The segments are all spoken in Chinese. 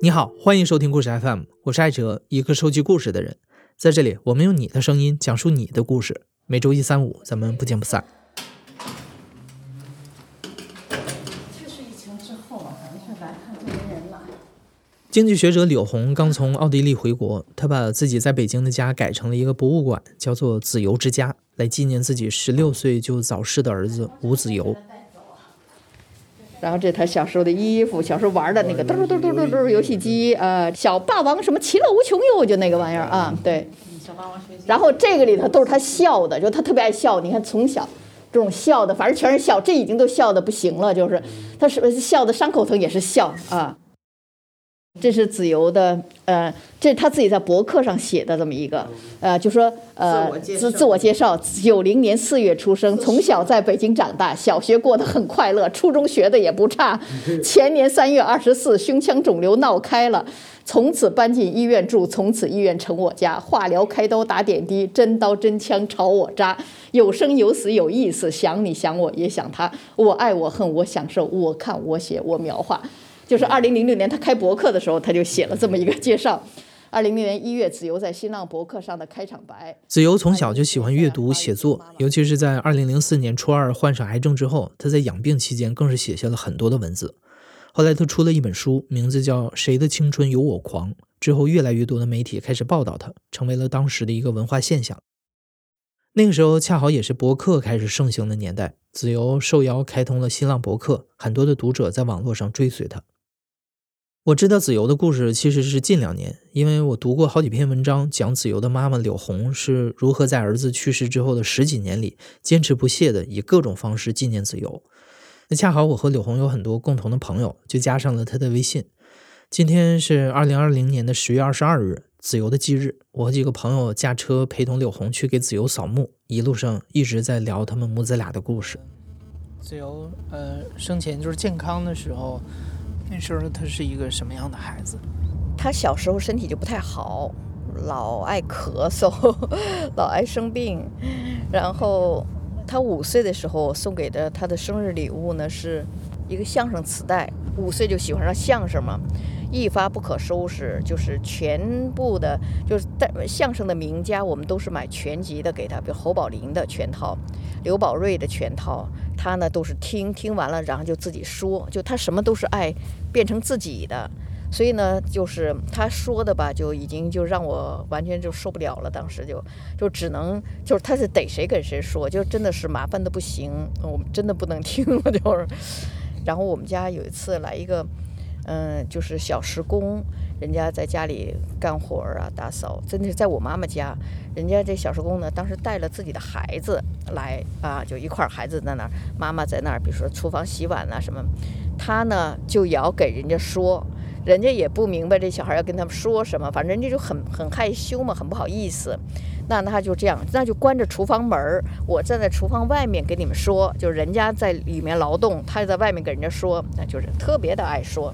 你好，欢迎收听故事 FM，我是艾哲，一个收集故事的人。在这里，我们用你的声音讲述你的故事。每周一、三、五，咱们不见不散。去世疫情之后啊，咱们是来看这些人了。经济学者柳红刚从奥地利回国，他把自己在北京的家改成了一个博物馆，叫做“子由之家”，来纪念自己十六岁就早逝的儿子吴子由。然后这他小时候的衣服，小时候玩的那个嘟嘟嘟嘟嘟游戏机，呃，小霸王什么其乐无穷哟，就那个玩意儿啊，对。然后这个里头都是他笑的，就他特别爱笑。你看从小这种笑的，反正全是笑，这已经都笑的不行了，就是他是笑的伤口疼也是笑啊。这是子由的，呃，这是他自己在博客上写的这么一个，呃，就说呃自自我介绍，九零年四月出生，从小在北京长大，小学过得很快乐，初中学的也不差。前年三月二十四，胸腔肿瘤闹开了，从此搬进医院住，从此医院成我家，化疗、开刀、打点滴，真刀真枪朝我扎，有生有死有意思，想你想我也想他，我爱我恨我享受，我看我写我描画。就是二零零六年他开博客的时候，他就写了这么一个介绍。二零零年一月，子由在新浪博客上的开场白。子由从小就喜欢阅读写作，尤其是在二零零四年初二患上癌症之后，他在养病期间更是写下了很多的文字。后来他出了一本书，名字叫《谁的青春有我狂》。之后越来越多的媒体开始报道他，成为了当时的一个文化现象。那个时候恰好也是博客开始盛行的年代，子由受邀开通了新浪博客，很多的读者在网络上追随他。我知道子由的故事其实是近两年，因为我读过好几篇文章，讲子由的妈妈柳红是如何在儿子去世之后的十几年里，坚持不懈的以各种方式纪念子由。那恰好我和柳红有很多共同的朋友，就加上了他的微信。今天是二零二零年的十月二十二日，子由的忌日。我和几个朋友驾车陪同柳红去给子由扫墓，一路上一直在聊他们母子俩的故事。子由，呃，生前就是健康的时候。那时候他是一个什么样的孩子？他小时候身体就不太好，老爱咳嗽，老爱生病。然后他五岁的时候我送给的他的生日礼物呢，是一个相声磁带。五岁就喜欢上相声嘛，一发不可收拾，就是全部的，就是带相声的名家，我们都是买全集的给他，比如侯宝林的全套，刘宝瑞的全套。他呢都是听听完了，然后就自己说，就他什么都是爱变成自己的，所以呢，就是他说的吧，就已经就让我完全就受不了了。当时就就只能就是他是逮谁跟谁说，就真的是麻烦的不行，我们真的不能听了就是。然后我们家有一次来一个，嗯，就是小时工。人家在家里干活啊，打扫，真的是在我妈妈家。人家这小时工呢，当时带了自己的孩子来啊，就一块儿孩子在那儿，妈妈在那儿，比如说厨房洗碗啊什么。他呢就要给人家说，人家也不明白这小孩要跟他们说什么，反正人家就很很害羞嘛，很不好意思。那他就这样，那就关着厨房门儿，我站在厨房外面给你们说，就人家在里面劳动，他就在外面给人家说，那就是特别的爱说。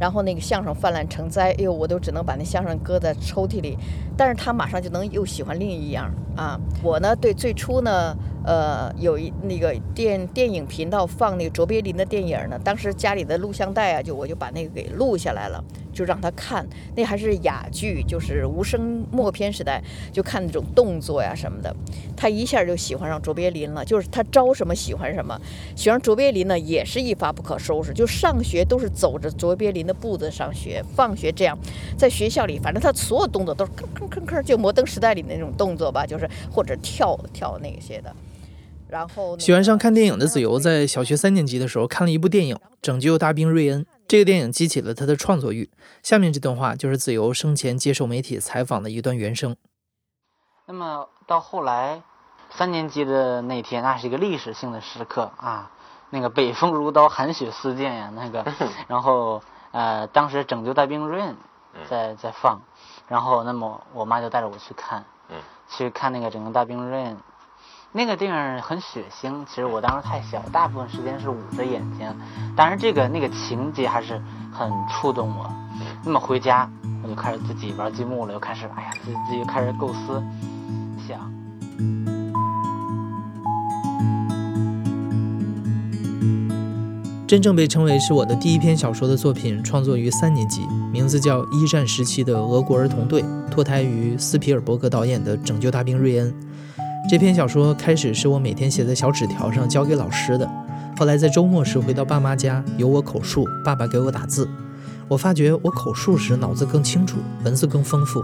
然后那个相声泛滥成灾，哎呦，我都只能把那相声搁在抽屉里。但是他马上就能又喜欢另一样啊。我呢，对最初呢。呃，有一那个电电影频道放那个卓别林的电影呢，当时家里的录像带啊，就我就把那个给录下来了，就让他看。那还是哑剧，就是无声默片时代，就看那种动作呀什么的。他一下就喜欢上卓别林了，就是他招什么喜欢什么。喜欢卓别林呢，也是一发不可收拾，就上学都是走着卓别林的步子上学，放学这样，在学校里，反正他所有动作都是吭吭吭吭，就摩登时代里那种动作吧，就是或者跳跳那些的。然后喜欢上看电影的子由，在小学三年级的时候看了一部电影《拯救大兵瑞恩》。这个电影激起了他的创作欲。下面这段话就是子由生前接受媒体采访的一段原声。那么到后来，三年级的那天，那是一个历史性的时刻啊！那个北风如刀，寒雪似箭呀，那个。然后呃，当时《拯救大兵瑞恩》在在放，然后那么我妈就带着我去看，去看那个《拯救大兵瑞恩》。那个电影很血腥，其实我当时太小，大部分时间是捂着眼睛。但是这个那个情节还是很触动我。那么回家我就开始自己玩积木了，又开始哎呀，自己自己开始构思想。真正被称为是我的第一篇小说的作品，创作于三年级，名字叫《一战时期的俄国儿童队》，脱胎于斯皮尔伯格导演的《拯救大兵瑞恩》。这篇小说开始是我每天写在小纸条上交给老师的，后来在周末时回到爸妈家，由我口述，爸爸给我打字。我发觉我口述时脑子更清楚，文字更丰富。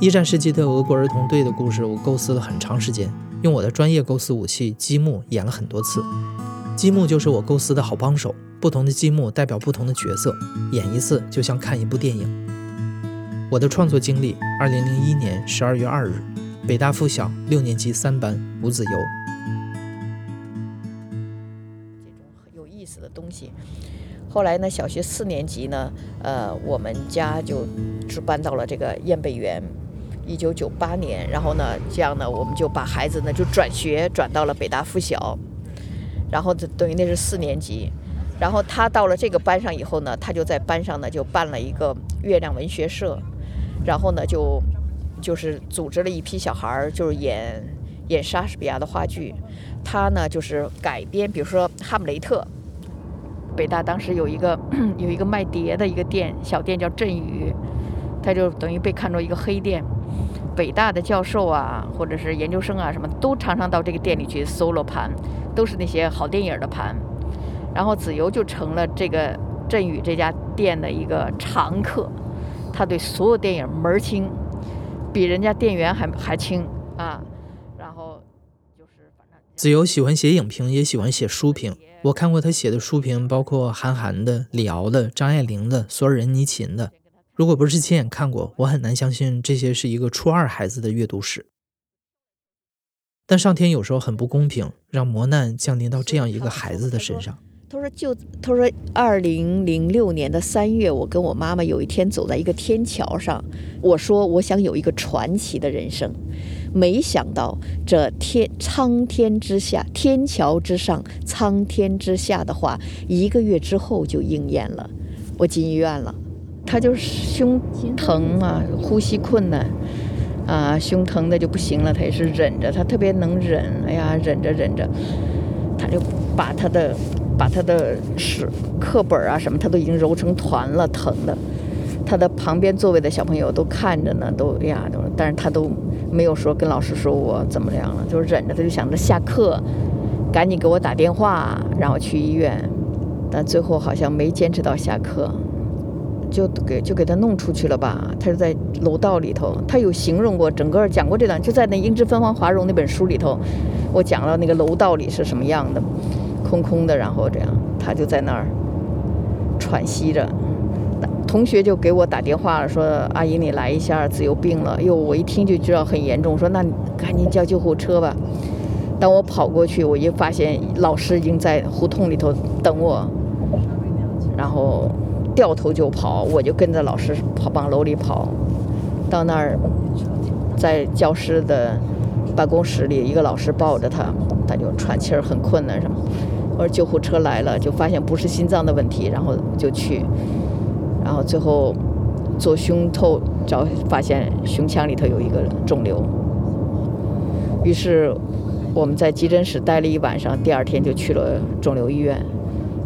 一战时期的俄国儿童队的故事，我构思了很长时间，用我的专业构思武器积木演了很多次。积木就是我构思的好帮手，不同的积木代表不同的角色，演一次就像看一部电影。我的创作经历：二零零一年十二月二日，北大附小六年级三班吴子游。这种很有意思的东西。后来呢，小学四年级呢，呃，我们家就就搬到了这个燕北园。一九九八年，然后呢，这样呢，我们就把孩子呢就转学转到了北大附小。然后这等于那是四年级，然后他到了这个班上以后呢，他就在班上呢就办了一个月亮文学社，然后呢就就是组织了一批小孩儿，就是演演莎士比亚的话剧。他呢就是改编，比如说《哈姆雷特》。北大当时有一个 有一个卖碟的一个店，小店叫振宇，他就等于被看作一个黑店。北大的教授啊，或者是研究生啊，什么都常常到这个店里去搜罗盘。都是那些好电影的盘，然后子由就成了这个振宇这家店的一个常客，他对所有电影门儿清，比人家店员还还轻啊。然后就是反正子由喜欢写影评，也喜欢写书评。我看过他写的书评，包括韩寒的、李敖的、张爱玲的、索尔仁尼琴的。如果不是亲眼看过，我很难相信这些是一个初二孩子的阅读史。但上天有时候很不公平，让磨难降临到这样一个孩子的身上。他说：“就他说，二零零六年的三月，我跟我妈妈有一天走在一个天桥上，我说我想有一个传奇的人生。没想到这天苍天之下，天桥之上，苍天之下的话，一个月之后就应验了。我进医院了，他就是胸疼啊，呼吸困难。”啊，胸疼的就不行了，他也是忍着，他特别能忍。哎呀，忍着忍着，就把他的把他的是课本啊什么，他都已经揉成团了，疼的。他的旁边座位的小朋友都看着呢，都呀都，但是他都没有说跟老师说我怎么样了，就忍着，他就想着下课赶紧给我打电话，然后去医院，但最后好像没坚持到下课。就给就给他弄出去了吧，他就在楼道里头。他有形容过整个讲过这段，就在那《英姿芬芳华容》那本书里头，我讲了那个楼道里是什么样的，空空的，然后这样，他就在那儿喘息着。同学就给我打电话了，说：“阿姨，你来一下，自由病了。”哟，我一听就知道很严重，说：“那赶紧叫救护车吧。”当我跑过去，我一发现老师已经在胡同里头等我，然后。掉头就跑，我就跟着老师跑往楼里跑，到那儿，在教师的办公室里，一个老师抱着他，他就喘气儿很困难什么。我说救护车来了，就发现不是心脏的问题，然后就去，然后最后做胸透，找发现胸腔里头有一个肿瘤。于是我们在急诊室待了一晚上，第二天就去了肿瘤医院。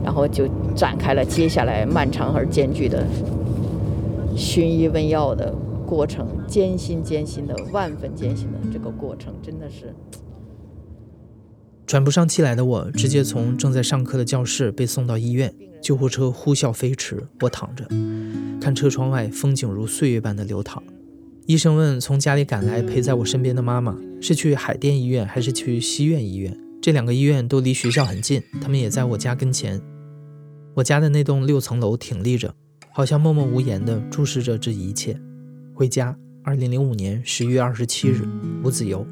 然后就展开了接下来漫长而艰巨的寻医问药的过程，艰辛艰辛的万分艰辛的这个过程，真的是喘不上气来的我，直接从正在上课的教室被送到医院。救护车呼啸飞驰，我躺着看车窗外风景如岁月般的流淌。医生问从家里赶来陪在我身边的妈妈是去海淀医院还是去西苑医院？这两个医院都离学校很近，他们也在我家跟前。我家的那栋六层楼挺立着，好像默默无言地注视着这一切。回家，二零零五年十一月二十七日，吴子游。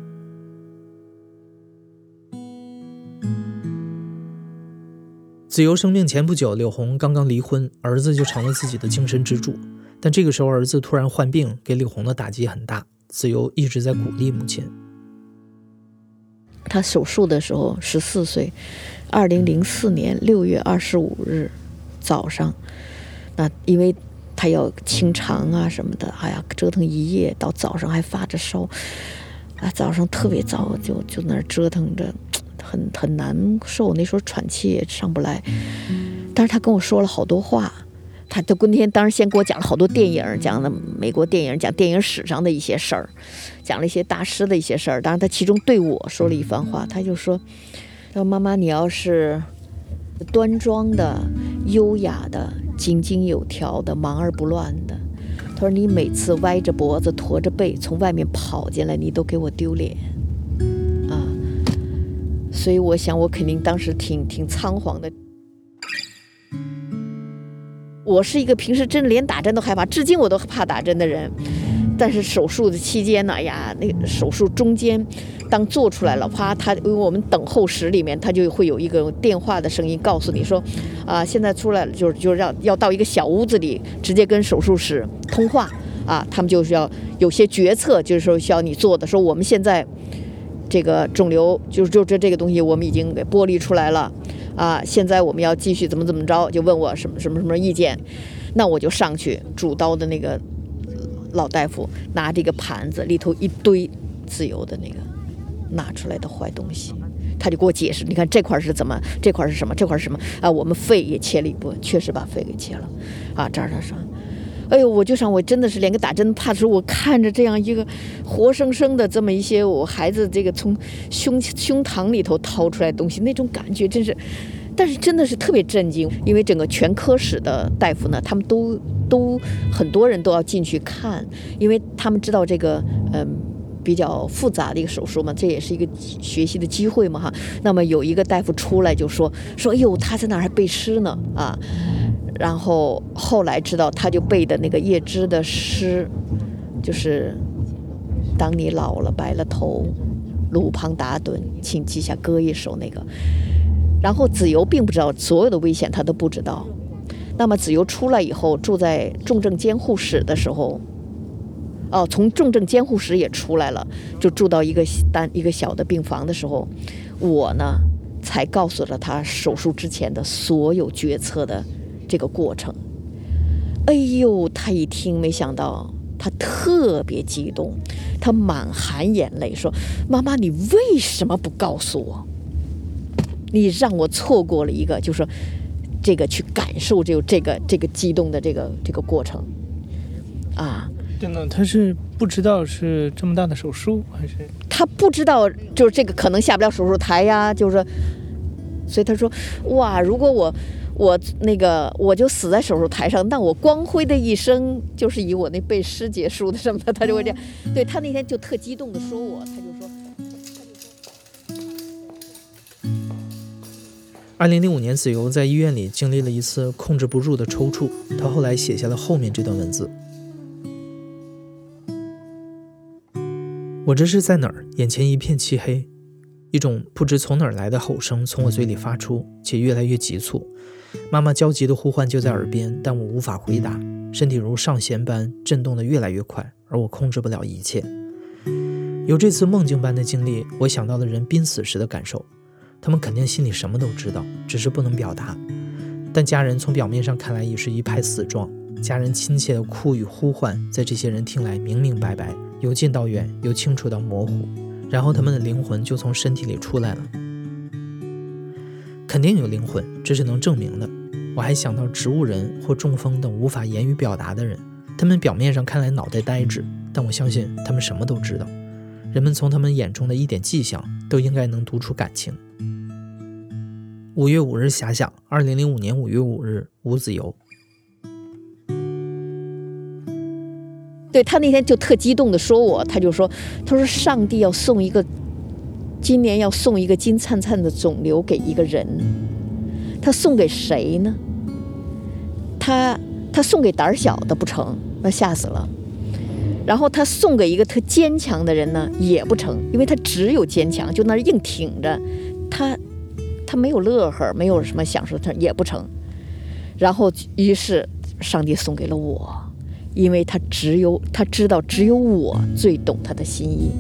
子由生病前不久，柳红刚刚离婚，儿子就成了自己的精神支柱。但这个时候，儿子突然患病，给柳红的打击很大。子由一直在鼓励母亲。他手术的时候十四岁。二零零四年六月二十五日早上，那因为他要清肠啊什么的，哎呀，折腾一夜，到早上还发着烧，啊，早上特别早就就那儿折腾着，很很难受，那时候喘气也上不来。但是他跟我说了好多话，他他今天当时先给我讲了好多电影，讲了美国电影，讲电影史上的一些事儿，讲了一些大师的一些事儿。当然他其中对我说了一番话，他就说：“他说妈妈，你要是端庄的、优雅的、井井有条的、忙而不乱的，他说你每次歪着脖子、驼着背从外面跑进来，你都给我丢脸。”啊，所以我想，我肯定当时挺挺仓皇的。我是一个平时真连打针都害怕，至今我都怕打针的人。但是手术的期间呢，哎呀，那个手术中间，当做出来了，啪，他因为我们等候室里面，他就会有一个电话的声音告诉你说，啊，现在出来了，就是就是要要到一个小屋子里，直接跟手术室通话啊，他们就是要有些决策，就是说需要你做的，说我们现在这个肿瘤就是就这这个东西，我们已经给剥离出来了。啊，现在我们要继续怎么怎么着？就问我什么什么什么意见，那我就上去主刀的那个老大夫拿这个盘子，里头一堆自由的那个拿出来的坏东西，他就给我解释，你看这块是怎么，这块是什么，这块是什么啊？我们肺也切了一部，确实把肺给切了，啊，这儿这说。哎呦，我就想，我真的是连个打针怕的时候，我看着这样一个活生生的这么一些我孩子这个从胸胸膛里头掏出来东西，那种感觉真是，但是真的是特别震惊，因为整个全科室的大夫呢，他们都都很多人都要进去看，因为他们知道这个嗯比较复杂的一个手术嘛，这也是一个学习的机会嘛哈。那么有一个大夫出来就说说，哎呦，他在那儿还背诗呢啊。然后后来知道，他就背的那个叶芝的诗，就是“当你老了白了头，路旁打盹，请记下歌一首”那个。然后子由并不知道所有的危险，他都不知道。那么子由出来以后，住在重症监护室的时候，哦，从重症监护室也出来了，就住到一个单一个小的病房的时候，我呢才告诉了他手术之前的所有决策的。这个过程，哎呦，他一听，没想到他特别激动，他满含眼泪说：“妈妈，你为什么不告诉我？你让我错过了一个，就说这个去感受这个这个这个激动的这个这个过程啊。”真的，他是不知道是这么大的手术，还是他不知道，就是这个可能下不了手术台呀，就是，所以他说：“哇，如果我。”我那个我就死在手术台上，那我光辉的一生就是以我那背诗结束的什么的，他就会这样。对他那天就特激动的说我，他就说。二零零五年，子由在医院里经历了一次控制不住的抽搐，他后来写下了后面这段文字：我这是在哪儿？眼前一片漆黑，一种不知从哪儿来的吼声从我嘴里发出，且越来越急促。妈妈焦急的呼唤就在耳边，但我无法回答，身体如上弦般震动得越来越快，而我控制不了一切。有这次梦境般的经历，我想到了人濒死时的感受，他们肯定心里什么都知道，只是不能表达。但家人从表面上看来已是一派死状，家人亲切的哭与呼唤，在这些人听来明明白白，由近到远，由清楚到模糊，然后他们的灵魂就从身体里出来了。肯定有灵魂，这是能证明的。我还想到植物人或中风等无法言语表达的人，他们表面上看来脑袋呆滞，但我相信他们什么都知道。人们从他们眼中的一点迹象，都应该能读出感情。五月五日遐想，二零零五年五月五日，吴子游。对他那天就特激动的说我，他就说，他说上帝要送一个。今年要送一个金灿灿的肿瘤给一个人，他送给谁呢？他他送给胆小的不成，那吓死了。然后他送给一个特坚强的人呢，也不成，因为他只有坚强，就那硬挺着，他他没有乐呵，没有什么享受，他也不成。然后于是上帝送给了我，因为他只有他知道，只有我最懂他的心意。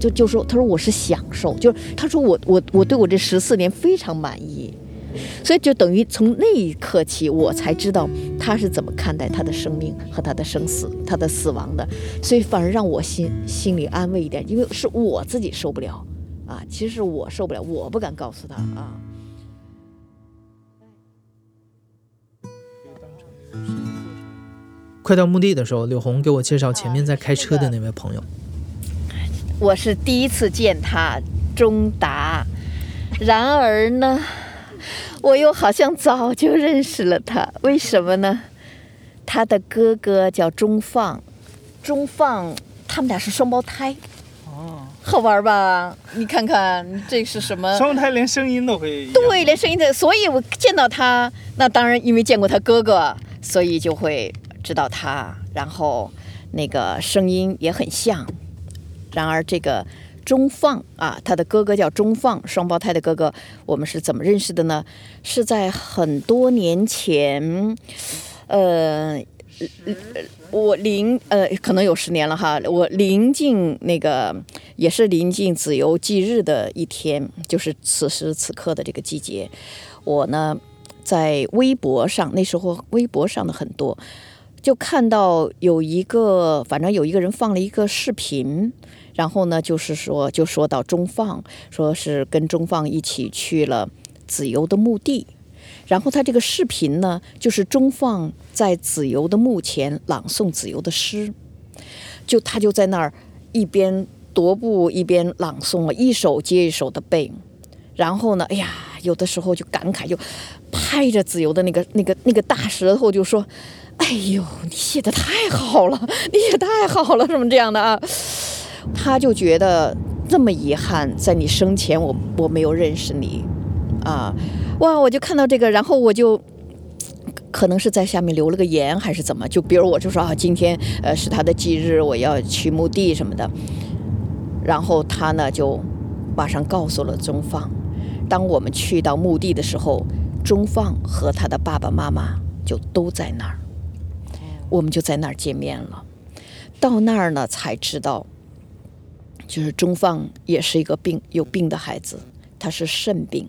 就就说，他说我是享受，就是他说我我我对我这十四年非常满意，所以就等于从那一刻起，我才知道他是怎么看待他的生命和他的生死、他的死亡的，所以反而让我心心里安慰一点，因为是我自己受不了，啊，其实我受不了，我不敢告诉他啊。快到墓地的时候，柳红给我介绍前面在开车的那位朋友。我是第一次见他，钟达。然而呢，我又好像早就认识了他。为什么呢？他的哥哥叫钟放，钟放他们俩是双胞胎。哦，好玩吧？你看看这是什么？双胞胎连声音都会。对，连声音都。所以我见到他，那当然因为见过他哥哥，所以就会。知道他，然后那个声音也很像。然而这个钟放啊，他的哥哥叫钟放，双胞胎的哥哥。我们是怎么认识的呢？是在很多年前，呃，我临呃可能有十年了哈。我临近那个也是临近子由忌日的一天，就是此时此刻的这个季节。我呢在微博上，那时候微博上的很多。就看到有一个，反正有一个人放了一个视频，然后呢，就是说，就说到钟放，说是跟钟放一起去了子由的墓地，然后他这个视频呢，就是钟放在子由的墓前朗诵子由的诗，就他就在那儿一边踱步一边朗诵了一首接一首的背，然后呢，哎呀，有的时候就感慨，就拍着子由的那个那个那个大舌头就说。哎呦，你写的太好了，你写太好了，什么这样的啊？他就觉得这么遗憾，在你生前我我没有认识你，啊，哇！我就看到这个，然后我就 可能是在下面留了个言，还是怎么？就比如我就说啊，今天呃是他的忌日，我要去墓地什么的。然后他呢就马上告诉了钟放，当我们去到墓地的时候，钟放和他的爸爸妈妈就都在那儿。我们就在那儿见面了，到那儿呢才知道，就是钟放也是一个病有病的孩子，他是肾病。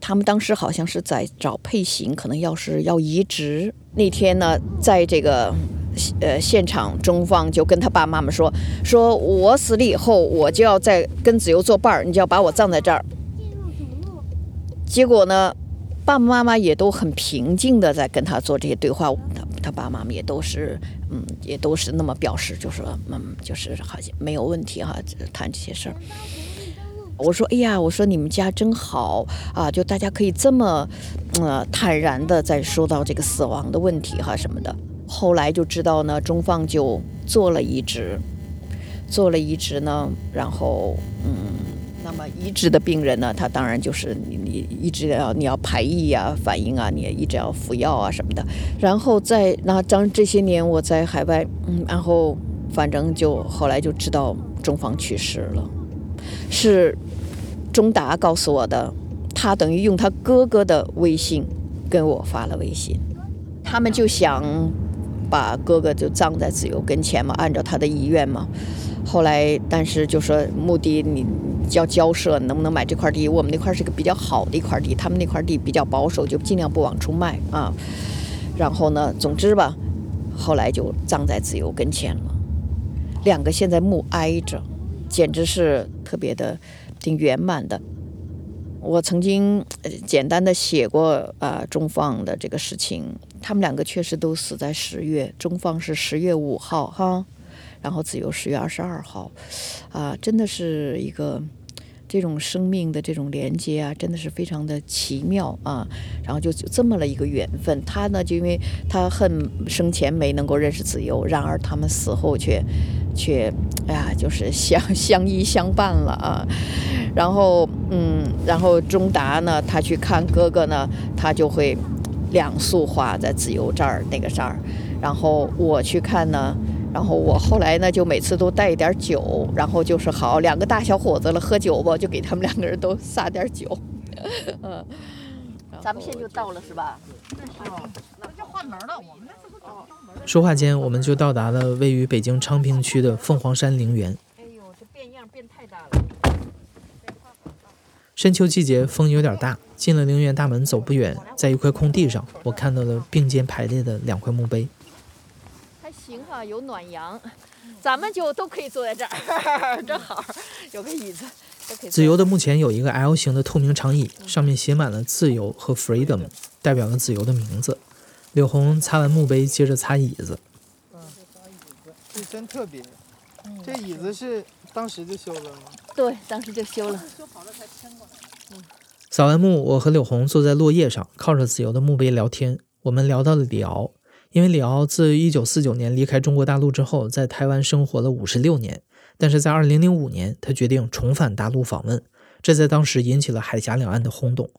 他们当时好像是在找配型，可能要是要移植。那天呢，在这个呃现场，钟放就跟他爸妈妈说：“说我死了以后，我就要在跟子由作伴儿，你就要把我葬在这儿。”结果呢，爸爸妈妈也都很平静的在跟他做这些对话。他爸妈也都是，嗯，也都是那么表示，就说，嗯，就是好像没有问题哈，谈这些事儿。我说，哎呀，我说你们家真好啊，就大家可以这么，呃，坦然的在说到这个死亡的问题哈什么的。后来就知道呢，中放就做了移植，做了移植呢，然后，嗯。那么移植的病人呢，他当然就是你你一直要你要排异啊、反应啊，你也一直要服药啊什么的。然后在那当这些年我在海外，嗯，然后反正就后来就知道中方去世了，是中达告诉我的，他等于用他哥哥的微信跟我发了微信，他们就想把哥哥就葬在自由跟前嘛，按照他的遗愿嘛。后来但是就说目的你。叫交涉能不能买这块地？我们那块是个比较好的一块地，他们那块地比较保守，就尽量不往出卖啊。然后呢，总之吧，后来就葬在子由跟前了。两个现在墓挨着，简直是特别的挺圆满的。我曾经简单的写过啊，中放的这个事情，他们两个确实都死在十月，中放是十月五号哈。然后自由十月二十二号，啊，真的是一个这种生命的这种连接啊，真的是非常的奇妙啊。然后就这么了一个缘分，他呢就因为他恨生前没能够认识自由，然而他们死后却却哎呀，就是相相依相伴了啊。然后嗯，然后钟达呢，他去看哥哥呢，他就会两束花在自由这儿那个这儿，然后我去看呢。然后我后来呢，就每次都带一点酒，然后就是好两个大小伙子了，喝酒吧，就给他们两个人都撒点酒。嗯，咱们现在就到了是吧？那就换门了。我们说话间，我们就到达了位于北京昌平区的凤凰山陵园。哎呦，这变样变太大了。深秋季节，风有点大。进了陵园大门，走不远，在一块空地上，我看到了并肩排列的两块墓碑。啊，有暖阳，咱们就都可以坐在这儿，正好有个椅子，自由的目前有一个 L 型的透明长椅，上面写满了“自由”和 “freedom”，代表了自由的名字。柳红擦完墓碑，接着擦椅子。嗯，这真特别。这椅子是当时就修了吗？对，当时就修了。修好了才迁过来。扫完墓，我和柳红坐在落叶上，靠着自由的墓碑聊天。我们聊到了李敖，因为李敖自1949年离开中国大陆之后，在台湾生活了56年。但是在2005年，他决定重返大陆访问，这在当时引起了海峡两岸的轰动。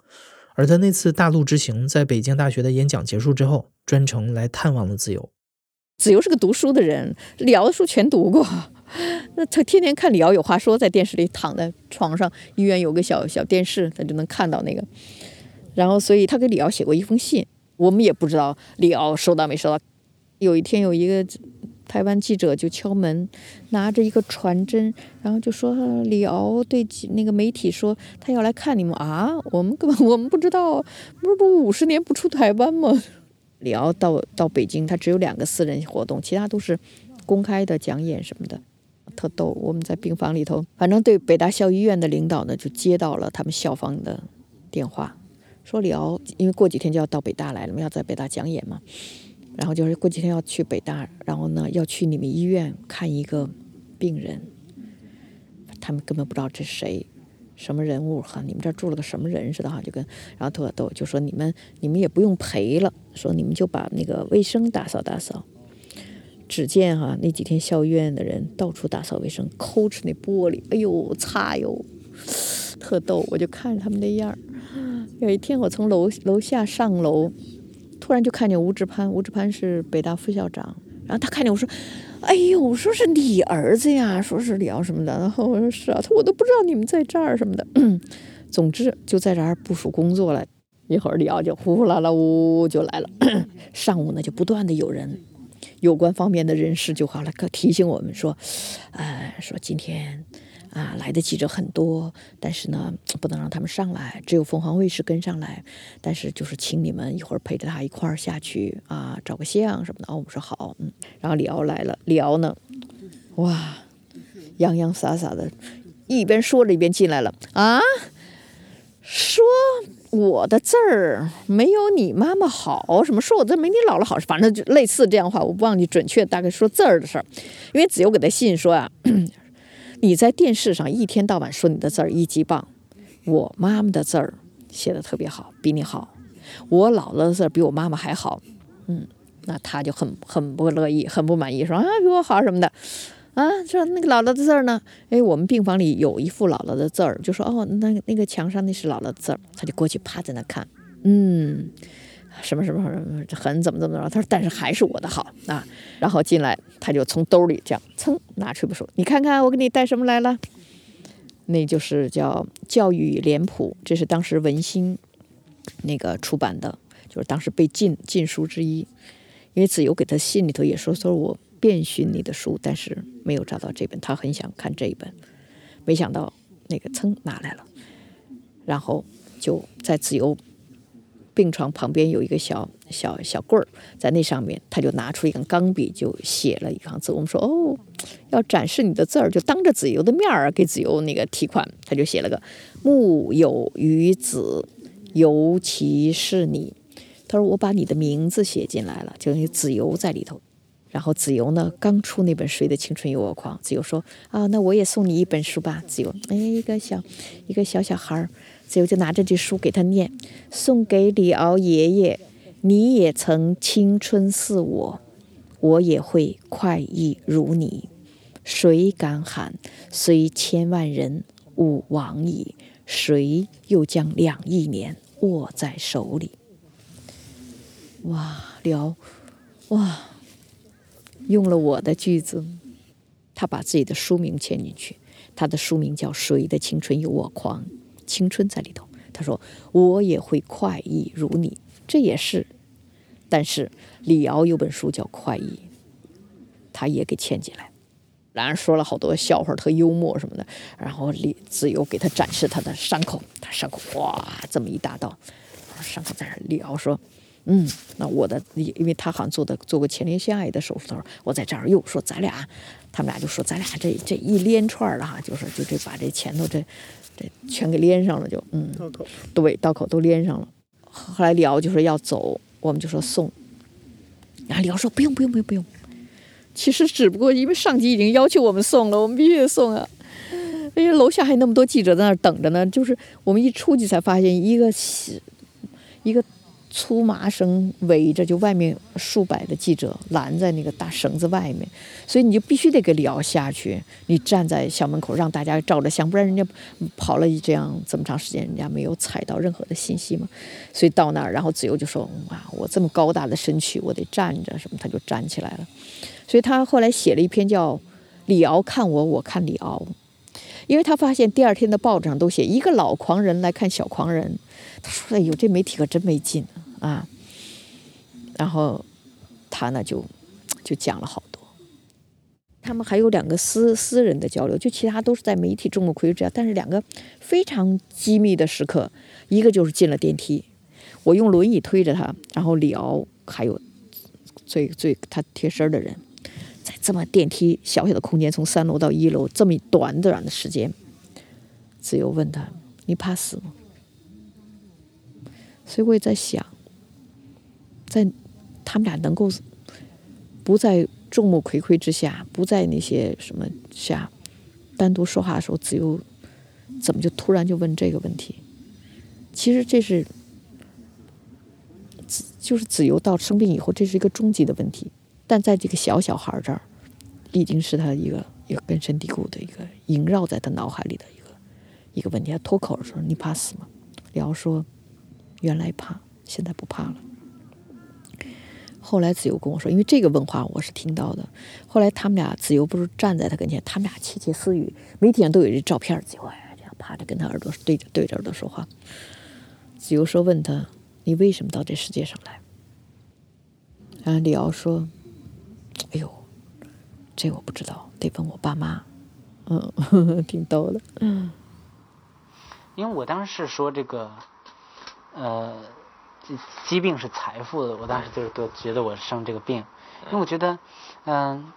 而他那次大陆之行，在北京大学的演讲结束之后，专程来探望了自由。子由是个读书的人，李敖的书全读过。那他天天看李敖有话说，在电视里躺在床上，医院有个小小电视，他就能看到那个。然后，所以他给李敖写过一封信，我们也不知道李敖收到没收到。有一天，有一个。台湾记者就敲门，拿着一个传真，然后就说李敖对那个媒体说他要来看你们啊，我们根本我们不知道，不是不五十年不出台湾吗？李敖到到北京，他只有两个私人活动，其他都是公开的讲演什么的，特逗。我们在病房里头，反正对北大校医院的领导呢，就接到了他们校方的电话，说李敖因为过几天就要到北大来了嘛，要在北大讲演嘛。然后就是过几天要去北大，然后呢要去你们医院看一个病人，他们根本不知道这谁，什么人物哈，你们这儿住了个什么人似的哈，就跟然后特逗，就说你们你们也不用陪了，说你们就把那个卫生打扫打扫。只见哈那几天校医院的人到处打扫卫生，抠哧那玻璃，哎呦擦哟，特逗，我就看着他们那样儿。有一天我从楼楼下上楼。突然就看见吴志攀，吴志攀是北大副校长，然后他看见我说：“哎呦，说是你儿子呀，说是李敖什么的。”然后我说：“是啊。”他：“我都不知道你们在这儿什么的。”总之就在这儿部署工作了。一会儿李敖就呼呼啦啦呜呜就来了。上午呢就不断的有人，有关方面的人士就好了，提醒我们说：“呃，说今天。”啊，来的记者很多，但是呢，不能让他们上来，只有凤凰卫视跟上来。但是就是请你们一会儿陪着他一块儿下去啊，照个相什么的。哦，我们说好，嗯。然后李敖来了，李敖呢，哇，洋洋洒洒的，一边说着一边进来了啊，说我的字儿没有你妈妈好，什么说我字没你姥姥好，反正就类似这样话，我不忘记准确大概说字儿的事儿，因为子由给他信说啊。你在电视上一天到晚说你的字儿一级棒，我妈妈的字儿写的特别好，比你好。我姥姥的字儿比我妈妈还好，嗯，那他就很很不乐意，很不满意，说啊比我好什么的，啊说那个姥姥的字儿呢？哎，我们病房里有一副姥姥的字儿，就说哦，那那个墙上那是姥姥的字儿，他就过去趴在那看，嗯。什么什么什么很怎么怎么着？他说，但是还是我的好啊。然后进来，他就从兜里这样噌拿出一本书，你看看我给你带什么来了？那就是叫《教育脸谱》，这是当时文心那个出版的，就是当时被禁禁书之一。因为子由给他信里头也说，说我遍寻你的书，但是没有找到这本，他很想看这一本，没想到那个噌拿来了，然后就在子由。病床旁边有一个小小小棍儿，在那上面，他就拿出一根钢笔，就写了一行字。我们说，哦，要展示你的字儿，就当着子由的面儿给子由那个提款。他就写了个“木有于子”，尤其是你。他说：“我把你的名字写进来了，就那子由在里头。”然后子由呢，刚出那本《谁的青春有我狂》，子由说：“啊，那我也送你一本书吧。”子由，哎，一个小一个小小孩儿。所以我就拿着这书给他念，送给李敖爷爷。你也曾青春似我，我也会快意如你。谁敢喊？虽千万人，吾往矣。谁又将两亿年握在手里？哇，李敖，哇，用了我的句子，他把自己的书名签进去。他的书名叫《谁的青春有我狂》。青春在里头，他说我也会快意如你，这也是。但是李敖有本书叫《快意》，他也给嵌进来，然后说了好多笑话，特幽默什么的。然后李子由给他展示他的伤口，他伤口哇这么一大道，伤口在这。李敖说：“嗯，那我的，因为他好像做的做过前列腺癌的手术，他说我在这儿，又说咱俩，他们俩就说咱俩这这一连串的哈，就是就这把这前头这这全给连上了，就嗯，对，道口都连上了。后来李敖就说要走，我们就说送，然后李敖说不用不用不用不用。其实只不过因为上级已经要求我们送了，我们必须得送啊。因为楼下还有那么多记者在那儿等着呢，就是我们一出去才发现一个一个。粗麻绳围着，就外面数百的记者拦在那个大绳子外面，所以你就必须得给李敖下去。你站在校门口，让大家照着相，不然人家跑了这样这么长时间，人家没有采到任何的信息嘛。所以到那儿，然后子由就说：“哇，我这么高大的身躯，我得站着什么？”他就站起来了。所以他后来写了一篇叫《李敖看我，我看李敖》，因为他发现第二天的报纸上都写一个老狂人来看小狂人。他说：“哎呦，这媒体可真没劲。”，啊然后他呢就就讲了好多，他们还有两个私私人的交流，就其他都是在媒体众目睽睽之下，但是两个非常机密的时刻，一个就是进了电梯，我用轮椅推着他，然后李敖还有最最他贴身的人，在这么电梯小小的空间从三楼到一楼这么短短的时间，子由问他：“你怕死吗？”所以我也在想。在他们俩能够不在众目睽睽之下，不在那些什么下单独说话的时候，子由怎么就突然就问这个问题？其实这是子就是子由到生病以后，这是一个终极的问题。但在这个小小孩这儿，已经是他一个一个根深蒂固的一个萦绕在他脑海里的一个一个问题。他脱口的时候：“你怕死吗？”李敖说：“原来怕，现在不怕了。”后来子由跟我说，因为这个问话我是听到的。后来他们俩，子由不是站在他跟前，他们俩窃窃私语，媒体上都有这照片。子由哎，这样趴着跟他耳朵对着对着耳朵说话。子由说：“问他，你为什么到这世界上来？”然后李敖说：“哎呦，这我不知道，得问我爸妈。”嗯，挺逗的。嗯，因为我当时说这个，呃。疾病是财富的，我当时就是都觉得我生这个病，因为我觉得，嗯，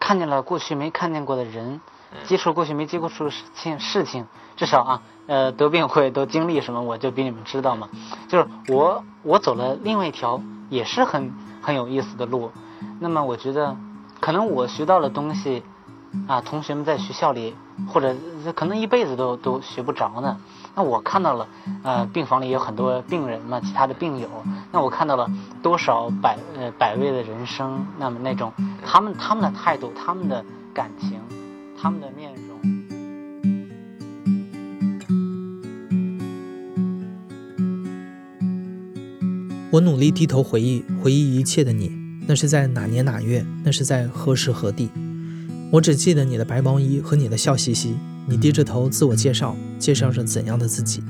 看见了过去没看见过的人，接触过去没接触的事情事情，至少啊，呃，得病会都经历什么，我就比你们知道嘛。就是我我走了另外一条也是很很有意思的路，那么我觉得，可能我学到了东西。啊，同学们在学校里，或者可能一辈子都都学不着呢。那我看到了，呃，病房里有很多病人嘛，其他的病友。那我看到了多少百呃百味的人生，那么那种他们他们的态度，他们的感情，他们的面容。我努力低头回忆回忆一切的你，那是在哪年哪月？那是在何时何地？我只记得你的白毛衣和你的笑嘻嘻，你低着头自我介绍，介绍着怎样的自己。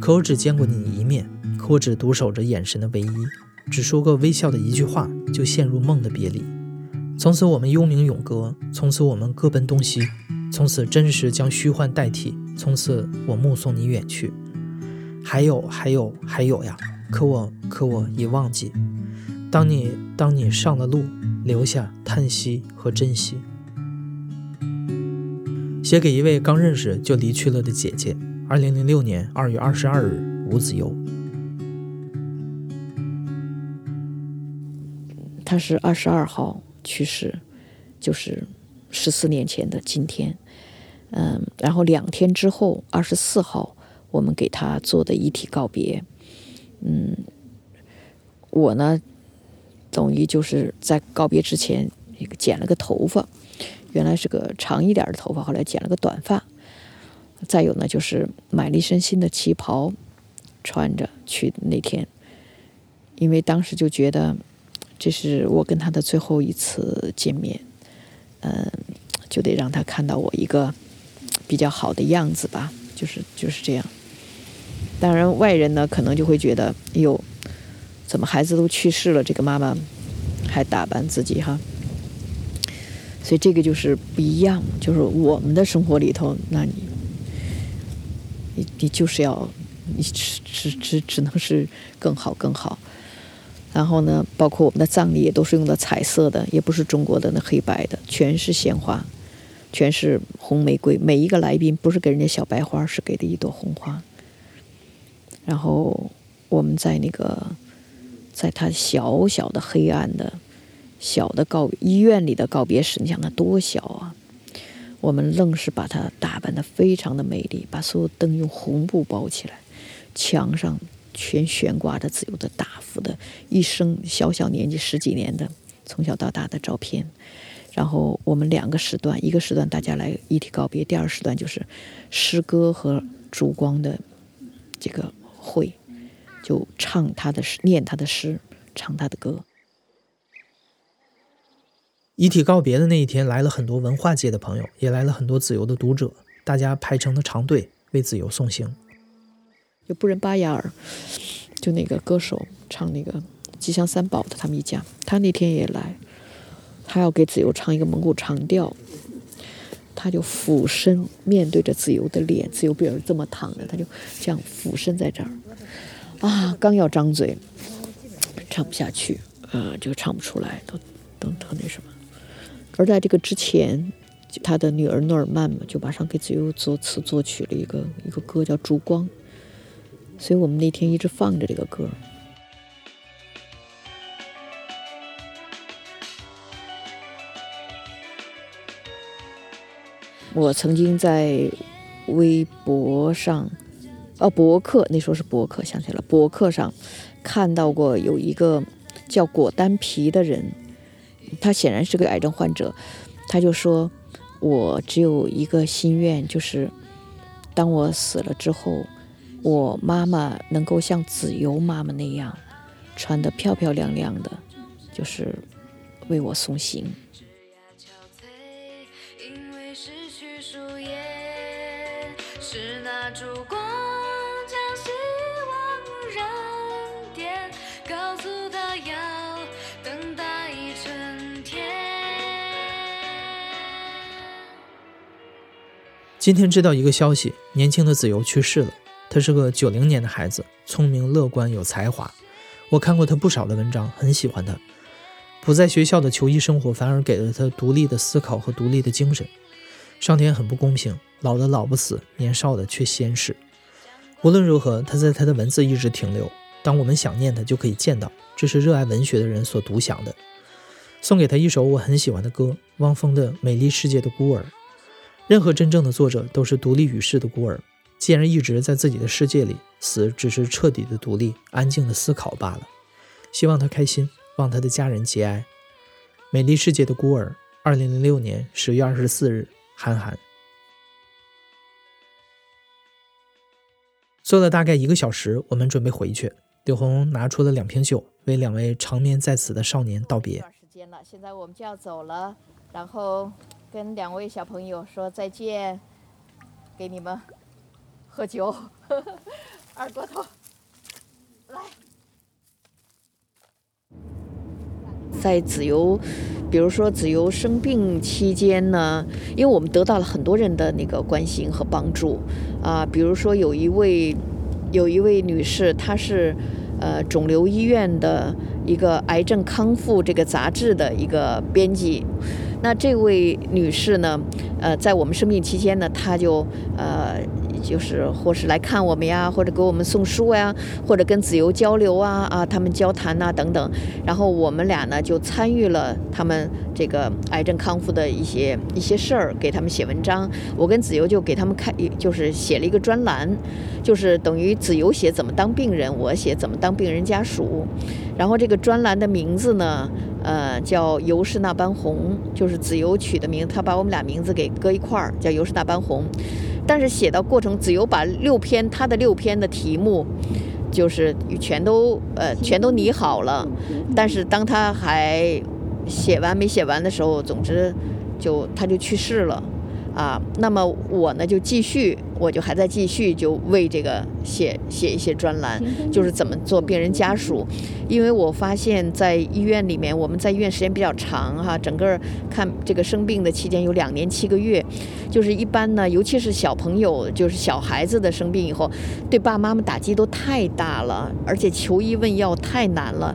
可我只见过你一面，可我只独守着眼神的唯一，只说过微笑的一句话，就陷入梦的别离。从此我们幽冥永隔，从此我们各奔东西，从此真实将虚幻代替，从此我目送你远去。还有，还有，还有呀！可我，可我已忘记。当你，当你上了路，留下叹息和珍惜。写给一位刚认识就离去了的姐姐。二零零六年二月二十二日，吴子游。他是二十二号去世，就是十四年前的今天。嗯，然后两天之后，二十四号，我们给他做的遗体告别。嗯，我呢，等于就是在告别之前，剪了个头发。原来是个长一点的头发，后来剪了个短发。再有呢，就是买了一身新的旗袍，穿着去那天。因为当时就觉得，这是我跟他的最后一次见面，嗯，就得让他看到我一个比较好的样子吧，就是就是这样。当然，外人呢可能就会觉得，哎呦，怎么孩子都去世了，这个妈妈还打扮自己哈？所以这个就是不一样，就是我们的生活里头，那你，你你就是要，你只只只只能是更好更好。然后呢，包括我们的葬礼也都是用的彩色的，也不是中国的那黑白的，全是鲜花，全是红玫瑰。每一个来宾不是给人家小白花，是给的一朵红花。然后我们在那个，在他小小的黑暗的小的告医院里的告别室，你想那多小啊！我们愣是把它打扮的非常的美丽，把所有灯用红布包起来，墙上。全悬挂着自由的大幅的一生小小年纪十几年的从小到大的照片，然后我们两个时段，一个时段大家来一体告别，第二时段就是诗歌和烛光的这个会，就唱他的诗，念他的诗，唱他的歌。遗体告别的那一天，来了很多文化界的朋友，也来了很多自由的读者，大家排成了长队为自由送行。就布仁巴雅尔，就那个歌手唱那个《吉祥三宝》的他们一家，他那天也来，他要给子由唱一个蒙古长调，他就俯身面对着子由的脸，子由不是这么躺着，他就这样俯身在这儿，啊，刚要张嘴，唱不下去，呃，就唱不出来，都都都那什么。而在这个之前，他的女儿诺尔曼嘛，就马上给自由作词作曲了一个一个歌，叫《烛光》。所以我们那天一直放着这个歌。我曾经在微博上，哦，博客那时候是博客，想起来了，博客上看到过有一个叫果丹皮的人，他显然是个癌症患者，他就说：“我只有一个心愿，就是当我死了之后。”我妈妈能够像子由妈妈那样，穿得漂漂亮亮的，就是为我送行。是那烛光今天知道一个消息，年轻的子由去世了。他是个九零年的孩子，聪明、乐观、有才华。我看过他不少的文章，很喜欢他。不在学校的求医生活，反而给了他独立的思考和独立的精神。上天很不公平，老的老不死，年少的却先逝。无论如何，他在他的文字一直停留。当我们想念他，就可以见到，这是热爱文学的人所独享的。送给他一首我很喜欢的歌，汪峰的《美丽世界的孤儿》。任何真正的作者都是独立于世的孤儿。既然一直在自己的世界里，死只是彻底的独立，安静的思考罢了。希望他开心，望他的家人节哀。美丽世界的孤儿，二零零六年十月二十四日，韩寒。坐了大概一个小时，我们准备回去。柳红拿出了两瓶酒，为两位长眠在此的少年道别。时间了，现在我们就要走了，然后跟两位小朋友说再见，给你们。喝酒，二锅头，来。在子由，比如说子由生病期间呢，因为我们得到了很多人的那个关心和帮助啊，比如说有一位，有一位女士，她是呃肿瘤医院的一个癌症康复这个杂志的一个编辑，那这位女士呢，呃，在我们生病期间呢，她就呃。就是或是来看我们呀，或者给我们送书呀，或者跟子由交流啊啊，他们交谈呐等等。然后我们俩呢就参与了他们这个癌症康复的一些一些事儿，给他们写文章。我跟子由就给他们开，就是写了一个专栏，就是等于子由写怎么当病人，我写怎么当病人家属。然后这个专栏的名字呢，呃，叫“尤氏那般红”，就是子由取的名，他把我们俩名字给搁一块儿，叫“尤氏那般红”。但是写到过程，子由把六篇他的六篇的题目，就是全都呃全都拟好了。但是当他还写完没写完的时候，总之就他就去世了。啊，那么我呢就继续，我就还在继续，就为这个写写一些专栏，就是怎么做病人家属。因为我发现，在医院里面，我们在医院时间比较长哈，整个看这个生病的期间有两年七个月，就是一般呢，尤其是小朋友，就是小孩子的生病以后，对爸爸妈妈打击都太大了，而且求医问药太难了。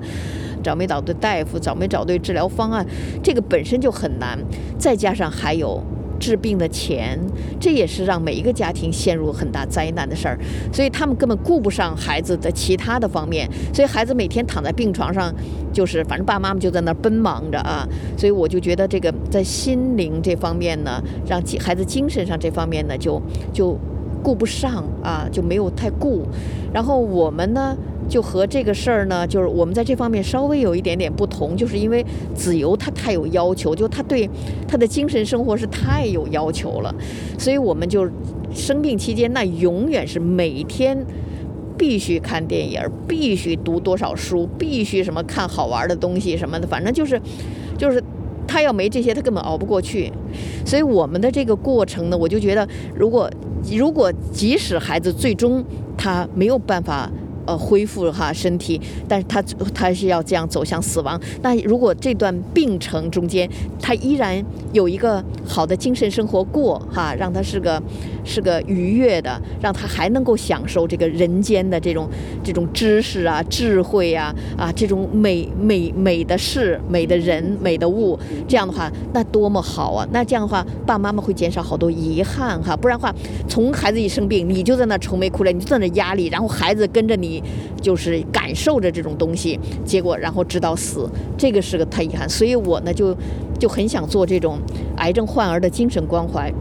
找没找对大夫，找没找对治疗方案，这个本身就很难，再加上还有。治病的钱，这也是让每一个家庭陷入很大灾难的事儿，所以他们根本顾不上孩子的其他的方面，所以孩子每天躺在病床上，就是反正爸爸妈妈就在那儿奔忙着啊，所以我就觉得这个在心灵这方面呢，让孩子精神上这方面呢，就就顾不上啊，就没有太顾，然后我们呢。就和这个事儿呢，就是我们在这方面稍微有一点点不同，就是因为子由他太有要求，就他对他的精神生活是太有要求了，所以我们就生病期间那永远是每天必须看电影，必须读多少书，必须什么看好玩的东西什么的，反正就是就是他要没这些，他根本熬不过去。所以我们的这个过程呢，我就觉得，如果如果即使孩子最终他没有办法。呃，恢复哈身体，但是他他是要这样走向死亡。那如果这段病程中间，他依然有一个好的精神生活过哈，让他是个是个愉悦的，让他还能够享受这个人间的这种这种知识啊、智慧啊啊这种美美美的事、美的人、美的物，这样的话，那多么好啊！那这样的话，爸爸妈妈会减少好多遗憾哈。不然的话，从孩子一生病，你就在那愁眉苦脸，你就在那压力，然后孩子跟着你。就是感受着这种东西，结果然后直到死，这个是个太遗憾。所以我呢就就很想做这种癌症患儿的精神关怀，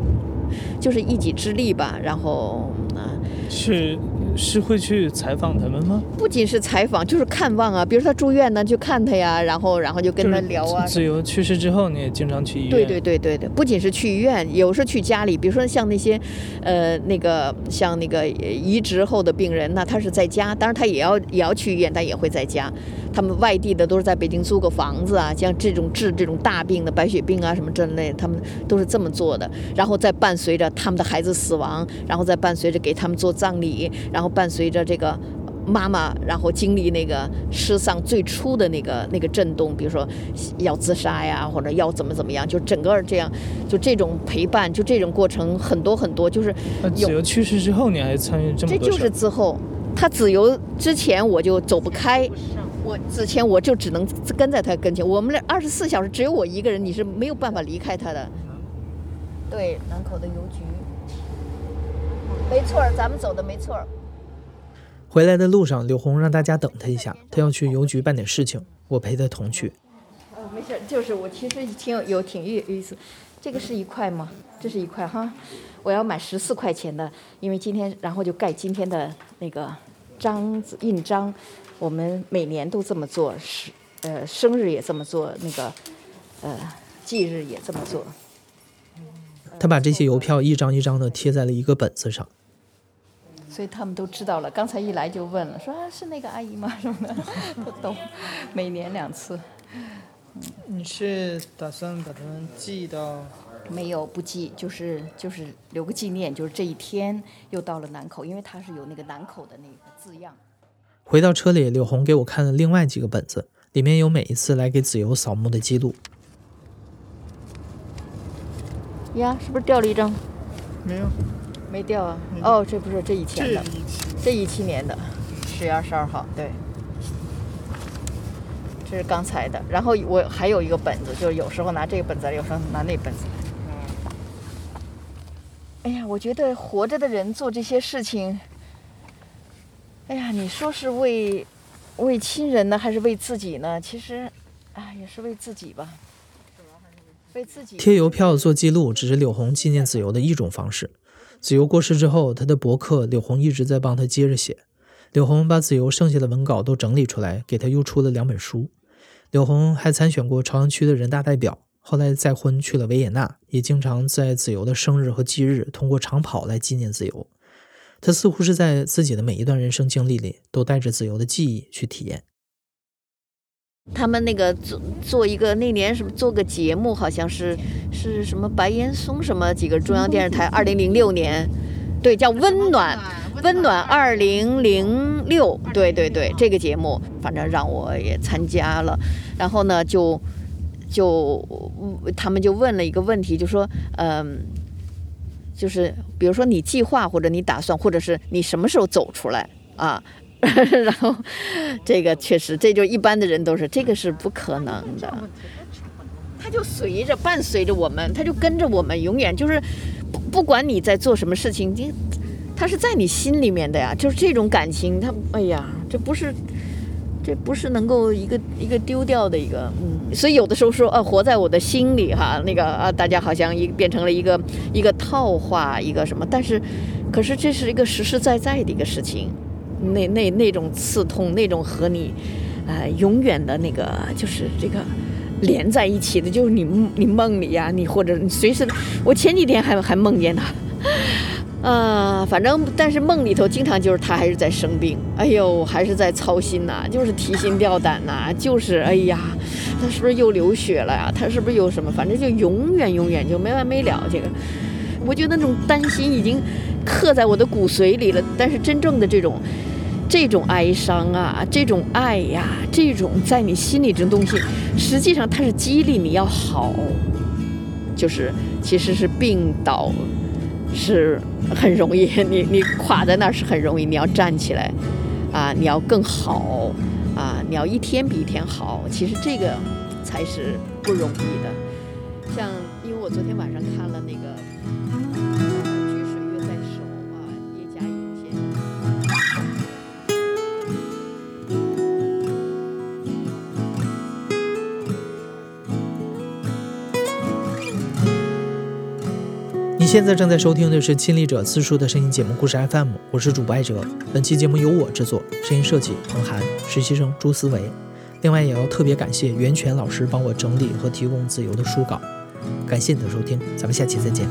就是一己之力吧。然后啊，是。是会去采访他们吗？不仅是采访，就是看望啊。比如说他住院呢，去看他呀，然后然后就跟他聊啊。自由去世之后，你也经常去医院。对对对对对，不仅是去医院，有时候去家里。比如说像那些，呃，那个像那个移植后的病人，那他是在家，当然他也要也要去医院，但也会在家。他们外地的都是在北京租个房子啊，像这种治这种大病的白血病啊什么这类，他们都是这么做的。然后再伴随着他们的孩子死亡，然后再伴随着给他们做葬礼，然后伴随着这个妈妈，然后经历那个失丧最初的那个那个震动，比如说要自杀呀，或者要怎么怎么样，就整个这样，就这种陪伴，就这种过程很多很多，就是子由去世之后，你还参与这么多？这就是之后，他子由之前我就走不开。我之前我就只能跟在他跟前，我们那二十四小时只有我一个人，你是没有办法离开他的。对，南口的邮局，没错咱们走的没错回来的路上，柳红让大家等他一下，他要去邮局办点事情，我陪他同去。呃，没事就是我其实挺有有挺有意思。这个是一块吗？这是一块哈，我要买十四块钱的，因为今天然后就盖今天的那个章子印章。我们每年都这么做，是呃生日也这么做，那个呃忌日也这么做。他把这些邮票一张一张的贴在了一个本子上，所以他们都知道了。刚才一来就问了，说是那个阿姨吗？什么的都懂。每年两次。你是打算把它们寄到？没有，不寄，就是就是留个纪念，就是这一天又到了南口，因为它是有那个南口的那个字样。回到车里，柳红给我看了另外几个本子，里面有每一次来给子由扫墓的记录。呀，是不是掉了一张？没有，没掉啊。哦，这不是这一天的，这一七年的，十月二十二号，对。这是刚才的，然后我还有一个本子，就是有时候拿这个本子，有时候拿那本子。哎呀，我觉得活着的人做这些事情。哎呀，你说是为为亲人呢，还是为自己呢？其实，啊，也是为自己吧。为自己贴邮票做记录，只是柳红纪念子由的一种方式。子由过世之后，他的博客柳红一直在帮他接着写。柳红把子由剩下的文稿都整理出来，给他又出了两本书。柳红还参选过朝阳区的人大代表，后来再婚去了维也纳，也经常在子由的生日和忌日通过长跑来纪念子由。他似乎是在自己的每一段人生经历里，都带着自由的记忆去体验。他们那个做做一个那年什么做个节目，好像是是什么白岩松什么几个中央电视台，二零零六年，对，叫温暖温暖二零零六，对对对，这个节目反正让我也参加了，然后呢就就他们就问了一个问题，就说嗯。就是比如说你计划或者你打算，或者是你什么时候走出来啊？然后这个确实，这就一般的人都是这个是不可能的。他就随着伴随着我们，他就跟着我们，永远就是不不管你在做什么事情，你他是在你心里面的呀。就是这种感情，他哎呀，这不是这不是能够一个一个丢掉的一个嗯。所以有的时候说啊，活在我的心里哈，那个啊，大家好像一变成了一个一个套话，一个什么？但是可是这是一个实实在在的一个事情。那那那种刺痛，那种和你，呃，永远的那个就是这个连在一起的，就是你你梦里呀，你或者随时，我前几天还还梦见他，啊，反正但是梦里头经常就是他还是在生病，哎呦，还是在操心呐，就是提心吊胆呐，就是哎呀，他是不是又流血了呀？他是不是有什么？反正就永远永远就没完没了。这个，我觉得那种担心已经刻在我的骨髓里了。但是真正的这种。这种哀伤啊，这种爱呀，这种在你心里这东西，实际上它是激励你要好，就是其实是病倒是很容易，你你垮在那儿是很容易，你要站起来啊，你要更好啊，你要一天比一天好，其实这个才是不容易的。像因为我昨天晚上现在正在收听的是亲历者自述的声音节目故事 FM，我是主播艾哲。本期节目由我制作，声音设计彭涵，实习生朱思维。另外也要特别感谢袁泉老师帮我整理和提供自由的书稿。感谢你的收听，咱们下期再见。